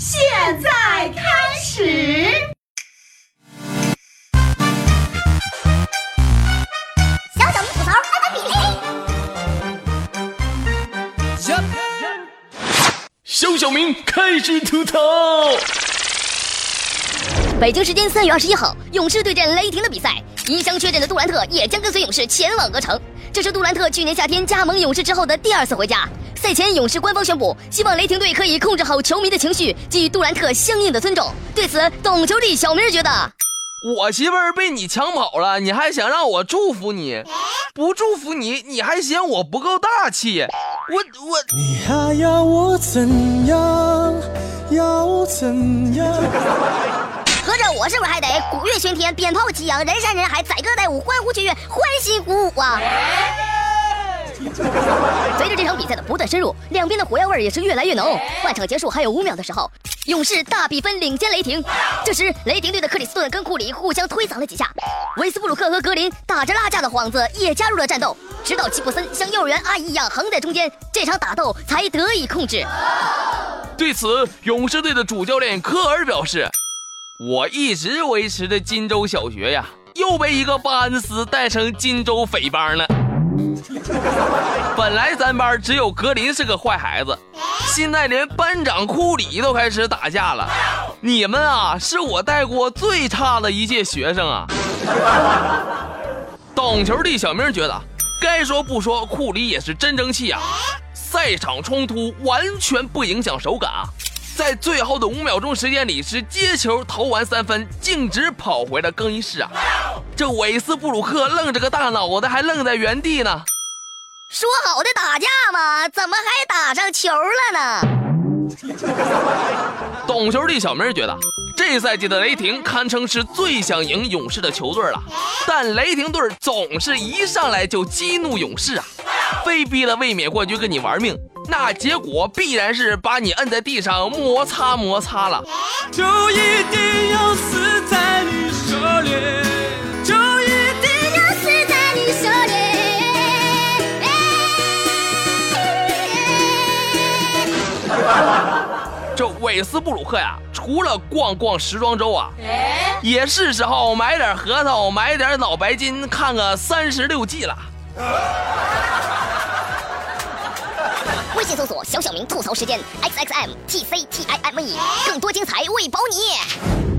现在开始。小小明吐槽，爱比零。小小明开始吐槽。北京时间三月二十一号，勇士对阵雷霆的比赛，因伤缺阵的杜兰特也将跟随勇士前往鹅城。这是杜兰特去年夏天加盟勇士之后的第二次回家。赛前，勇士官方宣布，希望雷霆队可以控制好球迷的情绪，给予杜兰特相应的尊重。对此，懂球帝小明觉得，我媳妇儿被你抢跑了，你还想让我祝福你？不祝福你，你还嫌我不够大气？我我，你还要我怎样？要怎样？合着我是不是还得鼓乐喧天，鞭炮齐扬，人山人海，载歌载舞，欢呼雀跃，欢欣鼓舞啊？在的不断深入，两边的火药味也是越来越浓。半场结束还有五秒的时候，勇士大比分领先雷霆。这时，雷霆队的克里斯顿跟库里互相推搡了几下，维斯布鲁克和格林打着拉架的幌子也加入了战斗，直到吉布森像幼儿园阿姨一样横在中间，这场打斗才得以控制。对此，勇士队的主教练科尔表示：“我一直维持的金州小学呀，又被一个巴恩斯带成金州匪帮了。” 本来咱班只有格林是个坏孩子，现在连班长库里都开始打架了。你们啊，是我带过最差的一届学生啊！懂球的小明觉得，该说不说，库里也是真争气啊！赛场冲突完全不影响手感啊，在最后的五秒钟时间里，是接球投完三分，径直跑回了更衣室啊！这韦斯布鲁克愣着个大脑袋，还愣在原地呢。说好的打架嘛，怎么还打上球了呢？懂球的小明觉得，这赛季的雷霆堪称是最想赢勇士的球队了，但雷霆队总是一上来就激怒勇士啊，非逼了卫冕冠军跟你玩命，那结果必然是把你摁在地上摩擦摩擦了，就一定要死在这韦斯布鲁克呀，除了逛逛时装周啊，也是时候买点核桃，买点脑白金，看个三十六计了。微信搜索“小小明吐槽时间 ”，X X M T C T I M E，更多精彩为保你。